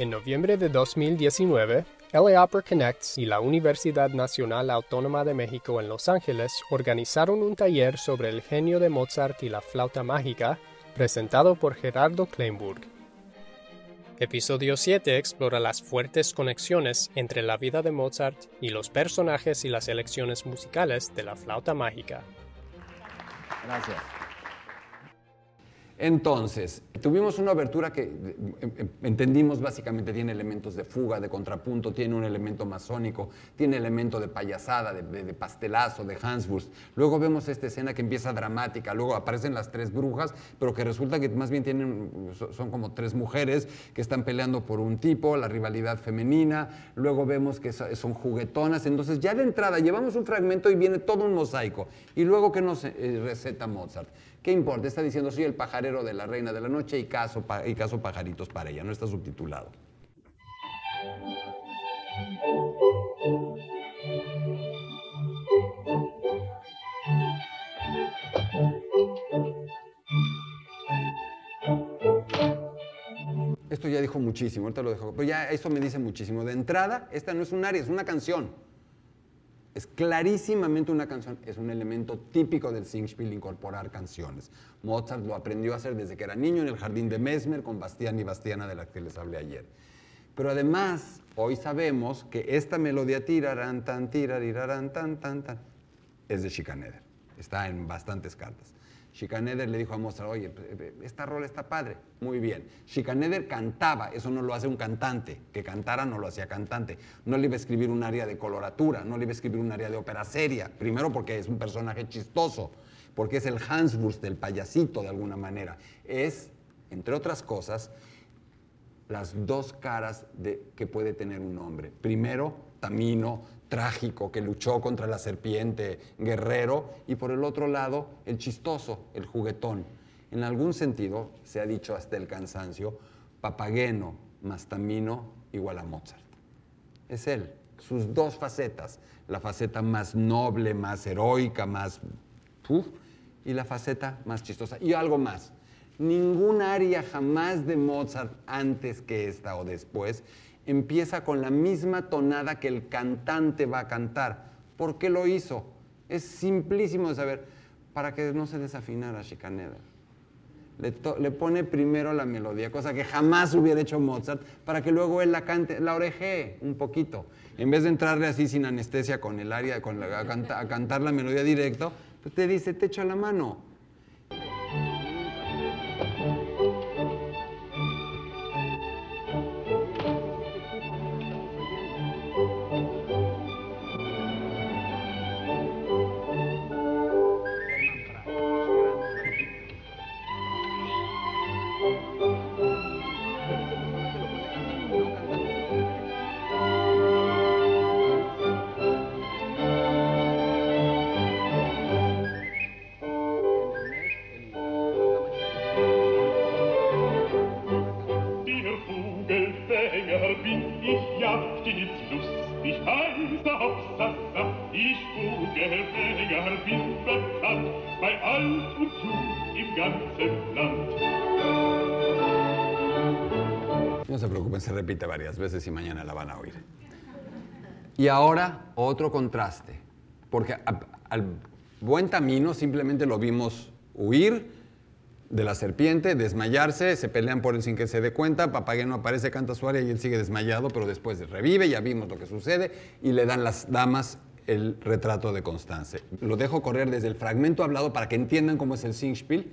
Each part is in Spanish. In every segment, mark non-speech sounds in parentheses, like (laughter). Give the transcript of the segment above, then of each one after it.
En noviembre de 2019, LA Opera Connects y la Universidad Nacional Autónoma de México en Los Ángeles organizaron un taller sobre el genio de Mozart y la flauta mágica, presentado por Gerardo Kleinburg. Episodio 7 explora las fuertes conexiones entre la vida de Mozart y los personajes y las elecciones musicales de la flauta mágica. Gracias. Entonces, tuvimos una abertura que eh, eh, entendimos básicamente tiene elementos de fuga, de contrapunto, tiene un elemento masónico, tiene elemento de payasada, de, pastelazo, de Hanswurst. Luego vemos esta escena que empieza dramática, luego aparecen las tres brujas, pero que resulta que más bien son como tres mujeres que están peleando por un tipo, la rivalidad femenina, luego vemos que son juguetonas, entonces ya de entrada llevamos un fragmento y viene todo un mosaico. Y luego que nos eh, receta Mozart. ¿Qué importa? Está diciendo, soy el pajarero de la reina de la noche y caso, y caso pajaritos para ella, no está subtitulado. Esto ya dijo muchísimo, ahorita lo dejo, pero ya esto me dice muchísimo. De entrada, esta no es un área, es una canción. Es clarísimamente una canción, es un elemento típico del Singspiel incorporar canciones. Mozart lo aprendió a hacer desde que era niño en el jardín de Mesmer con Bastián y Bastiana de la que les hablé ayer. Pero además, hoy sabemos que esta melodía tirarán tan tirarán tan tan tan es de Schikaneder. Está en bastantes cartas. Schikaneder le dijo a Mozart, oye, esta rola está padre, muy bien. Schikaneder cantaba, eso no lo hace un cantante, que cantara no lo hacía cantante. No le iba a escribir un área de coloratura, no le iba a escribir un área de ópera seria, primero porque es un personaje chistoso, porque es el Hanswurst, el payasito de alguna manera. Es, entre otras cosas, las dos caras de, que puede tener un hombre. Primero, Tamino, trágico, que luchó contra la serpiente, guerrero, y por el otro lado, el chistoso, el juguetón. En algún sentido, se ha dicho hasta el cansancio, Papageno más Tamino igual a Mozart. Es él, sus dos facetas, la faceta más noble, más heroica, más... y la faceta más chistosa. Y algo más, ningún aria jamás de Mozart antes que esta o después empieza con la misma tonada que el cantante va a cantar. ¿Por qué lo hizo? Es simplísimo de saber, para que no se desafinara Chicaneda. Le, le, pone primero la melodía, cosa que jamás hubiera hecho Mozart, para que luego él la cante, la orejee un poquito. En vez de entrarle así sin anestesia con el aria, con la, a, cantar la melodía directo, pues te dice, te echo la mano No se preocupen, se repite varias veces y mañana la van a oír. Y ahora otro contraste, porque al buen Tamino simplemente lo vimos huir de la serpiente, desmayarse, se pelean por él sin que se dé cuenta, Papageno aparece, canta su área y él sigue desmayado, pero después revive, ya vimos lo que sucede, y le dan las damas el retrato de Constance. Lo dejo correr desde el fragmento hablado para que entiendan cómo es el Singspiel,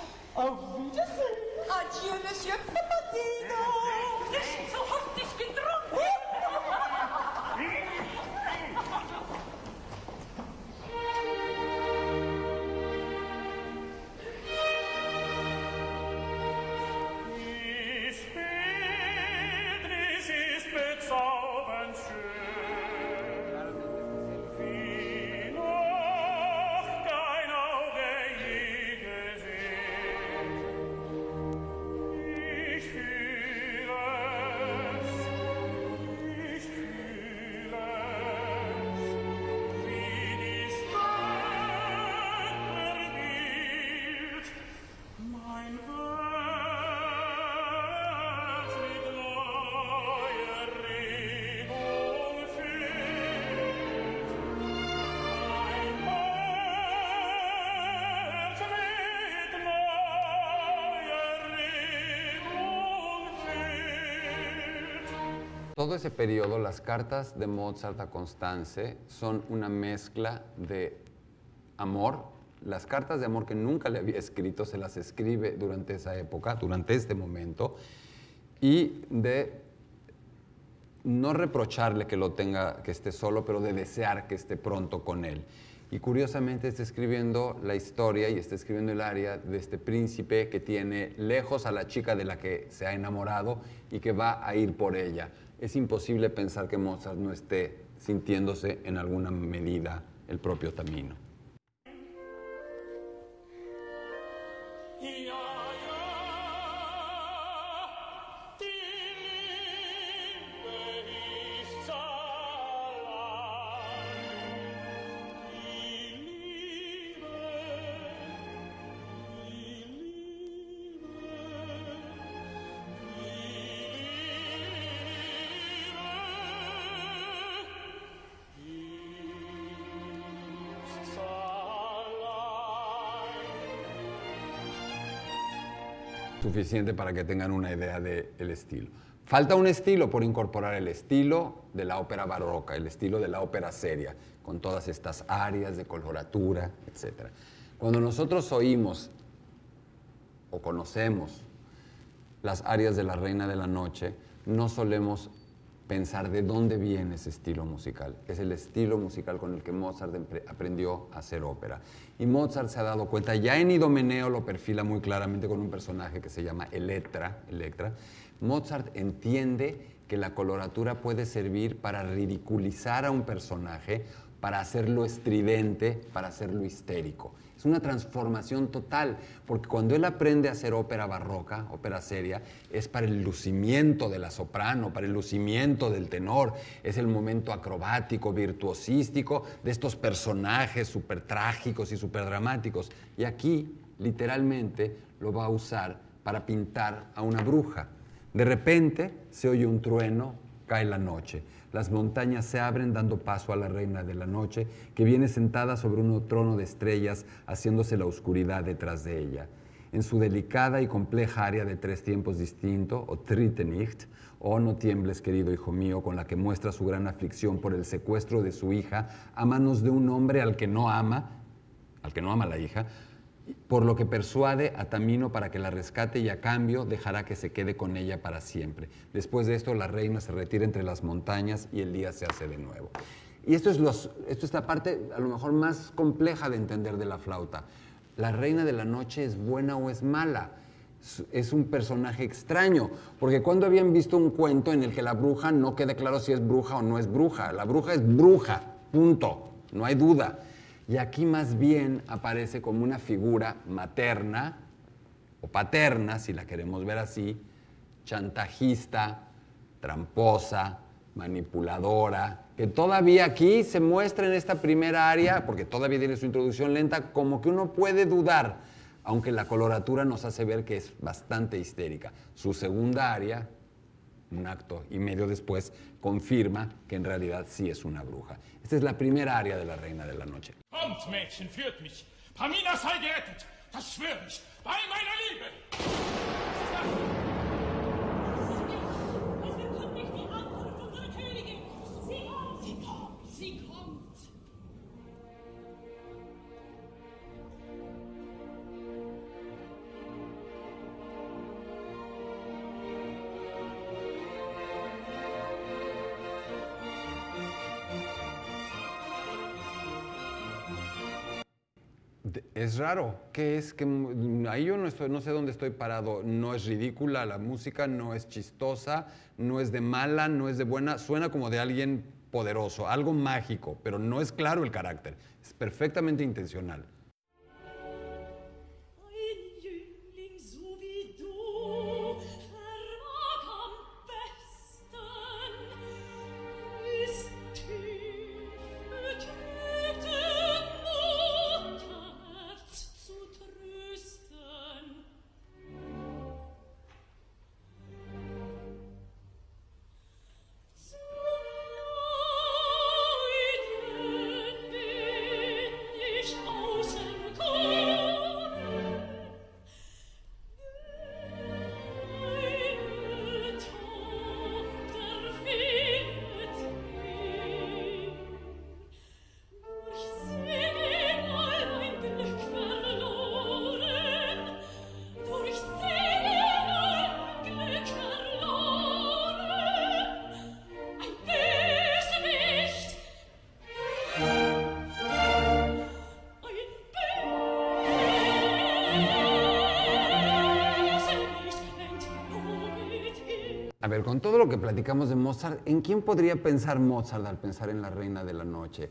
Auf Wiedersehen. Adieu, Monsieur. Nicht so Todo ese periodo, las cartas de Mozart a Constance son una mezcla de amor. Las cartas de amor que nunca le había escrito se las escribe durante esa época, durante este momento, y de no reprocharle que lo tenga, que esté solo, pero de desear que esté pronto con él. Y curiosamente está escribiendo la historia y está escribiendo el área de este príncipe que tiene lejos a la chica de la que se ha enamorado y que va a ir por ella. Es imposible pensar que Mozart no esté sintiéndose en alguna medida el propio Tamino. Suficiente para que tengan una idea del estilo. Falta un estilo por incorporar el estilo de la ópera barroca, el estilo de la ópera seria, con todas estas áreas de coloratura, etc. Cuando nosotros oímos o conocemos las áreas de la Reina de la Noche, no solemos pensar de dónde viene ese estilo musical. Es el estilo musical con el que Mozart aprendió a hacer ópera. Y Mozart se ha dado cuenta, ya en Idomeneo lo perfila muy claramente con un personaje que se llama Electra. Electra. Mozart entiende que la coloratura puede servir para ridiculizar a un personaje, para hacerlo estridente, para hacerlo histérico. Es una transformación total, porque cuando él aprende a hacer ópera barroca, ópera seria, es para el lucimiento de la soprano, para el lucimiento del tenor, es el momento acrobático, virtuosístico de estos personajes súper trágicos y súper dramáticos. Y aquí, literalmente, lo va a usar para pintar a una bruja. De repente se oye un trueno, cae la noche. Las montañas se abren dando paso a la reina de la noche, que viene sentada sobre un trono de estrellas, haciéndose la oscuridad detrás de ella. En su delicada y compleja área de tres tiempos distintos, o Tritennicht, o No tiembles, querido hijo mío, con la que muestra su gran aflicción por el secuestro de su hija a manos de un hombre al que no ama, al que no ama la hija, por lo que persuade a Tamino para que la rescate y a cambio dejará que se quede con ella para siempre. Después de esto, la reina se retira entre las montañas y el día se hace de nuevo. Y esto es, la parte a lo mejor más compleja de entender de la flauta. La reina de la noche es buena o es mala. Es un personaje extraño, porque cuando habían visto un cuento en el que la bruja no quede claro si es bruja o no es bruja. La bruja es bruja, punto, no hay duda. Y aquí más bien aparece como una figura materna o paterna, si la queremos ver así, chantajista, tramposa, manipuladora, que todavía aquí se muestra en esta primera área, porque todavía tiene su introducción lenta, como que uno puede dudar, aunque la coloratura nos hace ver que es bastante histérica. Su segunda área, un acto y medio después, confirma que en realidad sí es una bruja. Esta es la primera área de la Reina de la Noche. Mädchen. Es raro, ¿qué es? que ahí yo no, no sé dónde estoy parado. No es ridícula la música, no es chistosa, no es de mala, no es de buena. Suena como de alguien poderoso, algo mágico, pero no es claro el carácter. Es perfectamente intencional. Con todo lo que platicamos de Mozart, ¿en quién podría pensar Mozart al pensar en la reina de la noche?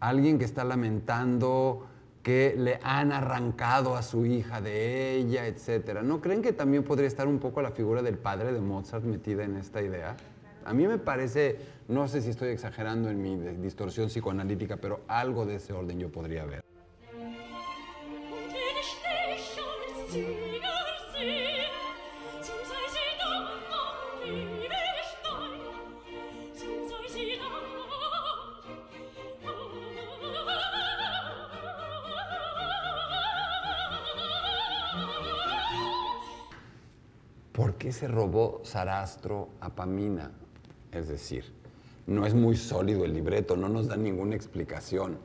Alguien que está lamentando que le han arrancado a su hija de ella, etcétera. ¿No creen que también podría estar un poco la figura del padre de Mozart metida en esta idea? A mí me parece, no sé si estoy exagerando en mi distorsión psicoanalítica, pero algo de ese orden yo podría ver. ¿Por qué se robó Sarastro a Pamina? Es decir, no es muy sólido el libreto, no nos da ninguna explicación.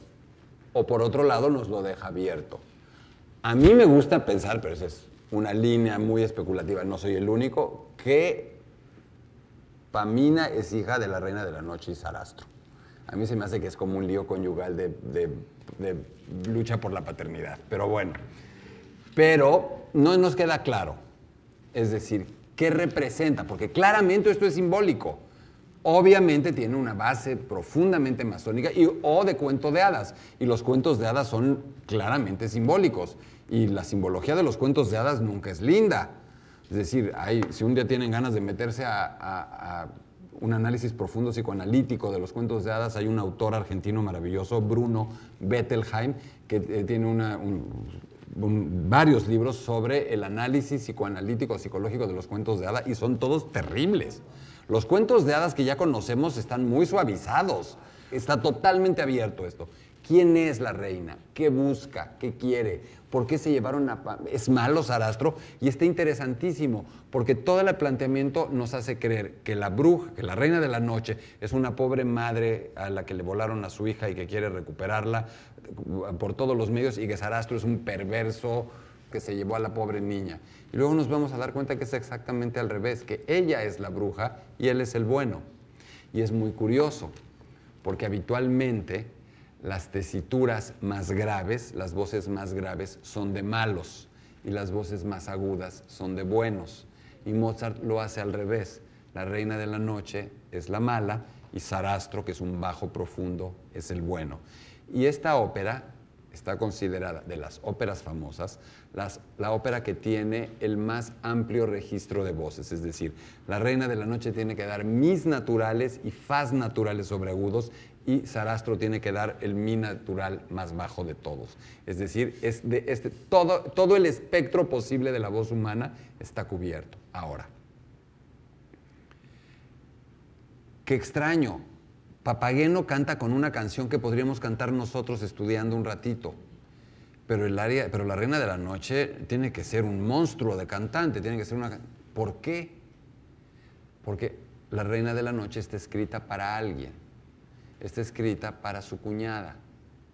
O por otro lado nos lo deja abierto. A mí me gusta pensar, pero esa es una línea muy especulativa, no soy el único, que Pamina es hija de la reina de la noche y Sarastro. A mí se me hace que es como un lío conyugal de, de lucha por la paternidad. Pero bueno, pero no nos queda claro. Es decir, ¿qué representa? Porque claramente esto es simbólico. Obviamente tiene una base profundamente masónica y, o de cuento de hadas. Y los cuentos de hadas son claramente simbólicos. Y la simbología de los cuentos de hadas nunca es linda. Es decir, si un día tienen ganas de meterse a, un análisis profundo psicoanalítico de los cuentos de hadas, hay un autor argentino maravilloso, Bruno Bettelheim, que eh, tiene una, un, varios libros sobre el análisis psicoanalítico psicológico de los cuentos de hadas y son todos terribles. Los cuentos de hadas que ya conocemos están muy suavizados. Está totalmente abierto esto. ¿Quién es la reina? ¿Qué busca? ¿Qué quiere? ¿Por qué se llevaron a... Es malo Sarastro y está interesantísimo porque todo el planteamiento nos hace creer que la bruja, que la reina de la noche es una pobre madre a la que le volaron a su hija y que quiere recuperarla por todos los medios y que Sarastro es un perverso que se llevó a la pobre niña. Y luego nos vamos a dar cuenta que es exactamente al revés, que ella es la bruja y él es el bueno. Y es muy curioso, porque habitualmente las tesituras más graves, las voces más graves son de malos y las voces más agudas son de buenos. Y Mozart lo hace al revés. La reina de la noche es la mala y Sarastro, que es un bajo profundo, es el bueno. Y esta ópera está considerada de las óperas famosas la ópera que tiene el más amplio registro de voces, es decir, la Reina de la Noche tiene que dar mis naturales y fas naturales sobre agudos y Sarastro tiene que dar el mi natural más bajo de todos. Es decir, es de este, todo el espectro posible de la voz humana está cubierto. Ahora, qué extraño, Papageno canta con una canción que podríamos cantar nosotros estudiando un ratito. Pero, el área, pero la reina de la noche tiene que ser un monstruo de cantante, tiene que ser una... ¿Por qué? Porque la reina de la noche está escrita para alguien, está escrita para su cuñada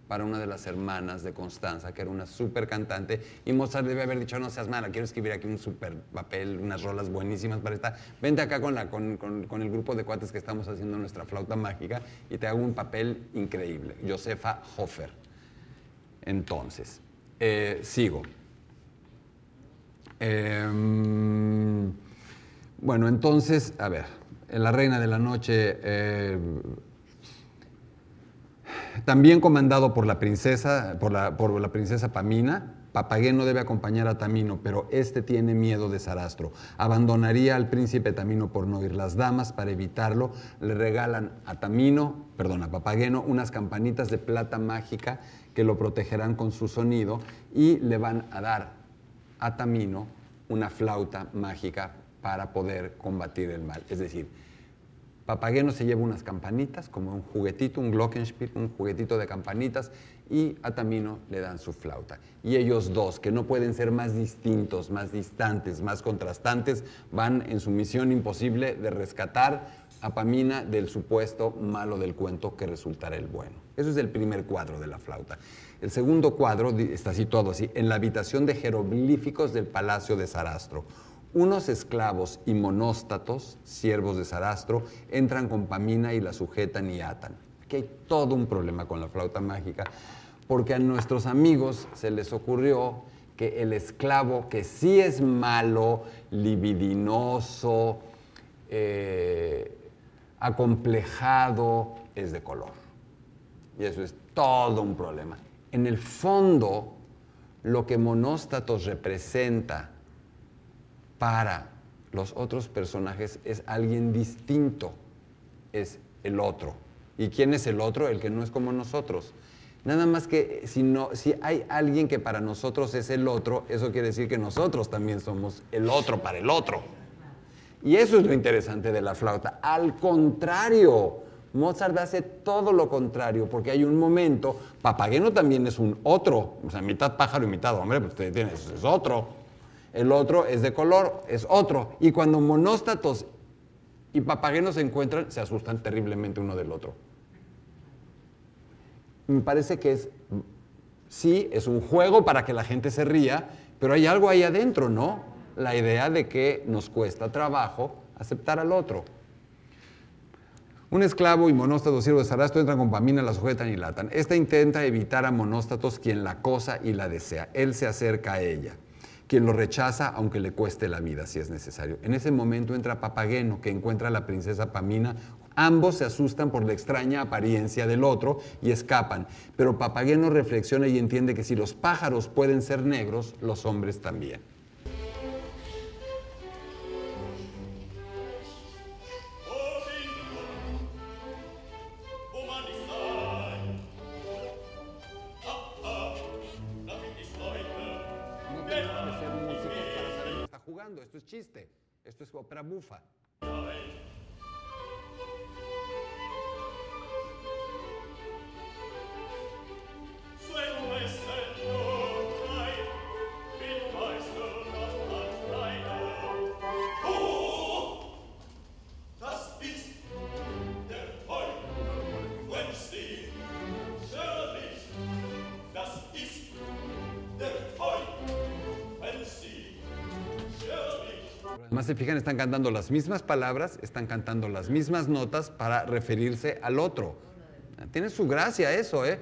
para una de las hermanas de Constanza, que era una súper cantante, y Mozart debe haber dicho, no seas mala, quiero escribir aquí un súper papel, unas rolas buenísimas para esta, vente acá con, la, con, con, el grupo de cuates que estamos haciendo nuestra flauta mágica y te hago un papel increíble, Josefa Hofer. Entonces, eh, sigo. Em, bueno, entonces, a ver, La Reina de la Noche... Eh, también comandado por la princesa, por la, por la princesa Pamina, Papageno debe acompañar a Tamino, pero este tiene miedo de Sarastro. Abandonaría al príncipe Tamino por no ir. Las damas, para evitarlo, le regalan a Tamino, perdón, a Papageno, unas campanitas de plata mágica que lo protegerán con su sonido y le van a dar a Tamino una flauta mágica para poder combatir el mal. Es decir, Papageno se lleva unas campanitas, como un juguetito, un glockenspiel, un juguetito de campanitas, y a Tamino le dan su flauta. Y ellos dos, que no pueden ser más distintos, más distantes, más contrastantes, van en su misión imposible de rescatar a Pamina del supuesto malo del cuento que resultará el bueno. Eso es el primer cuadro de la flauta. El segundo cuadro está situado así, en la habitación de jeroglíficos del Palacio de Sarastro unos esclavos y monóstatos, siervos de Sarastro, entran con Pamina y la sujetan y atan. Aquí hay todo un problema con la flauta mágica, porque a nuestros amigos se les ocurrió que el esclavo, que sí es malo, libidinoso, eh, acomplejado, es de color. Y eso es todo un problema. En el fondo, lo que Monóstatos representa para los otros personajes es alguien distinto, es el otro. ¿Y quién es el otro? El que no es como nosotros. Nada más que si, no, si hay alguien que para nosotros es el otro, eso quiere decir que nosotros también somos el otro para el otro. Y eso es lo interesante de la flauta. Al contrario, Mozart hace todo lo contrario, porque hay un momento, Papageno también es un otro, o sea, mitad pájaro y mitad hombre, pues usted tiene, es otro. El otro es de color, es otro. Y cuando monóstatos y Papageno se encuentran, se asustan terriblemente uno del otro. Me parece que es, sí, es un juego para que la gente se ría, pero hay algo ahí adentro, ¿no? La idea de que nos cuesta trabajo aceptar al otro. Un esclavo y monóstato siervo de Sarasto entran con Pamina, la sujetan y latan. Esta intenta evitar a monóstatos quien la cosa y la desea. Él se acerca a ella, quien lo rechaza aunque le cueste la vida si es necesario. En ese momento entra Papageno, que encuentra a la princesa Pamina. Ambos se asustan por la extraña apariencia del otro y escapan. Pero Papageno reflexiona y entiende que si los pájaros pueden ser negros, los hombres también. Chiste, esto es ópera bufa. Se fijan, están cantando las mismas palabras, están cantando las mismas notas para referirse al otro. Tiene su gracia eso, ¿eh?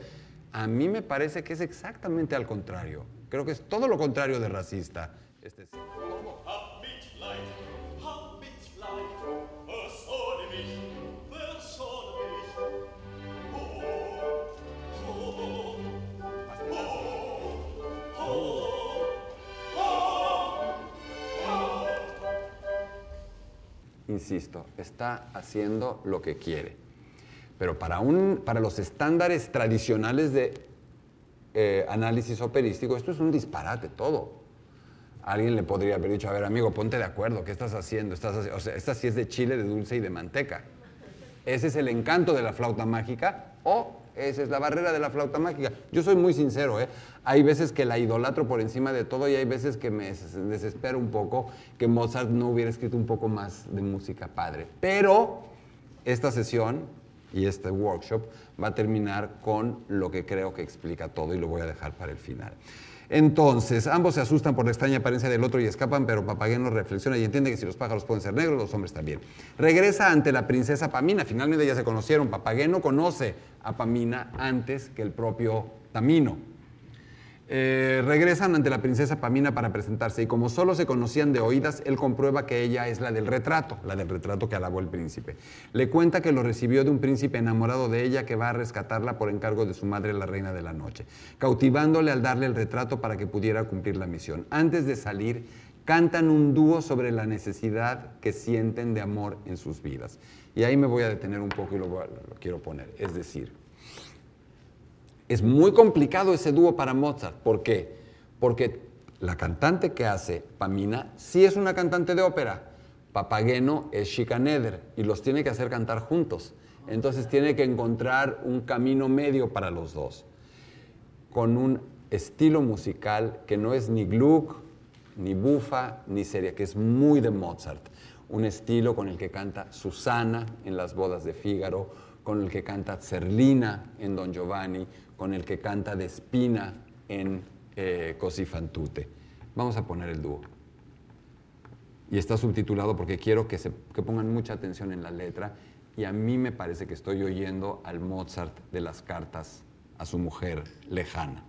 A mí me parece que es exactamente al contrario. Creo que es todo lo contrario de racista. Este insisto, está haciendo lo que quiere. Pero para, un, para los estándares tradicionales de eh, análisis operístico, esto es un disparate todo. Alguien le podría haber dicho, a ver, amigo, ponte de acuerdo, ¿qué estás haciendo? Estás o sea, esta sí es de chile, de dulce y de manteca. Ese es el encanto de la flauta mágica o esa es la barrera de la flauta mágica. Yo soy muy sincero, ¿eh? Hay veces que la idolatro por encima de todo y hay veces que me desespero un poco que Mozart no hubiera escrito un poco más de música padre. Pero esta sesión y este workshop va a terminar con lo que creo que explica todo y lo voy a dejar para el final. Entonces, ambos se asustan por la extraña apariencia del otro y escapan, pero Papageno reflexiona y entiende que si los pájaros pueden ser negros, los hombres también. Regresa ante la princesa Pamina, finalmente ya se conocieron. Papageno conoce a Pamina antes que el propio Tamino. Eh, regresan ante la princesa Pamina para presentarse y como solo se conocían de oídas, él comprueba que ella es la del retrato, la del retrato que alabó el príncipe. Le cuenta que lo recibió de un príncipe enamorado de ella que va a rescatarla por encargo de su madre, la reina de la noche, cautivándole al darle el retrato para que pudiera cumplir la misión. Antes de salir, cantan un dúo sobre la necesidad que sienten de amor en sus vidas. Y ahí me voy a detener un poco y lo, lo quiero poner. Es decir, es muy complicado ese dúo para Mozart. ¿Por qué? Porque la cantante que hace Pamina sí es una cantante de ópera. Papageno es Schikaneder y los tiene que hacer cantar juntos. Entonces tiene que encontrar un camino medio para los dos, con un estilo musical que no es ni Gluck, ni bufa, ni seria, que es muy de Mozart. Un estilo con el que canta Susana en las bodas de Fígaro, con el que canta Zerlina en Don Giovanni, con el que canta de Espina en eh, Così fan tutte. Vamos a poner el dúo. Y está subtitulado porque quiero que, que pongan mucha atención en la letra y a mí me parece que estoy oyendo al Mozart de las cartas a su mujer lejana.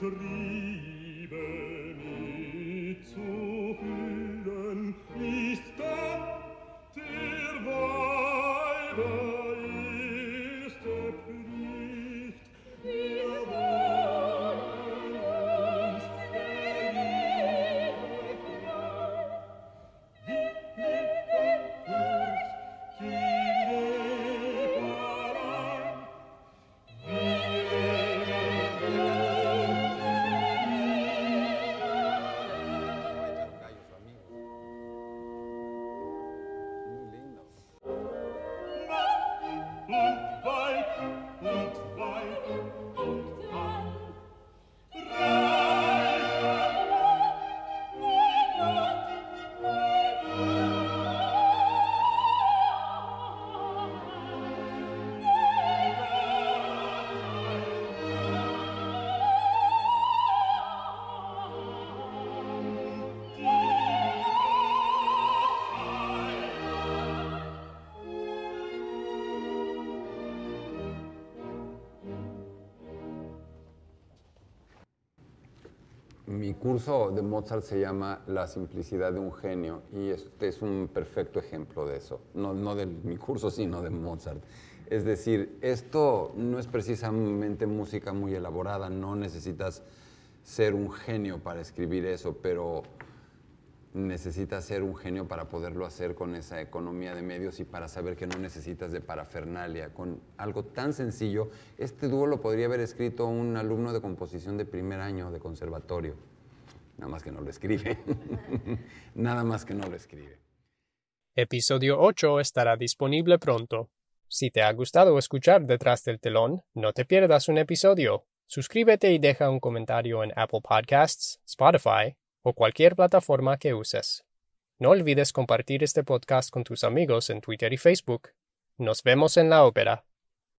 Mi curso de Mozart se llama La simplicidad de un genio y este es un perfecto ejemplo de eso. No, no de mi curso, sino de Mozart. Es decir, esto no es precisamente música muy elaborada, no necesitas ser un genio para escribir eso, pero necesitas ser un genio para poderlo hacer con esa economía de medios y para saber que no necesitas de parafernalia. Con algo tan sencillo, este dúo lo podría haber escrito un alumno de composición de primer año de conservatorio. Nada más que no lo escribe. (laughs) Nada más que no lo escribe. Episodio 8 estará disponible pronto. Si te ha gustado escuchar Detrás del telón, no te pierdas un episodio. Suscríbete y deja un comentario en Apple Podcasts, Spotify o cualquier plataforma que uses. No olvides compartir este podcast con tus amigos en Twitter y Facebook. Nos vemos en la ópera.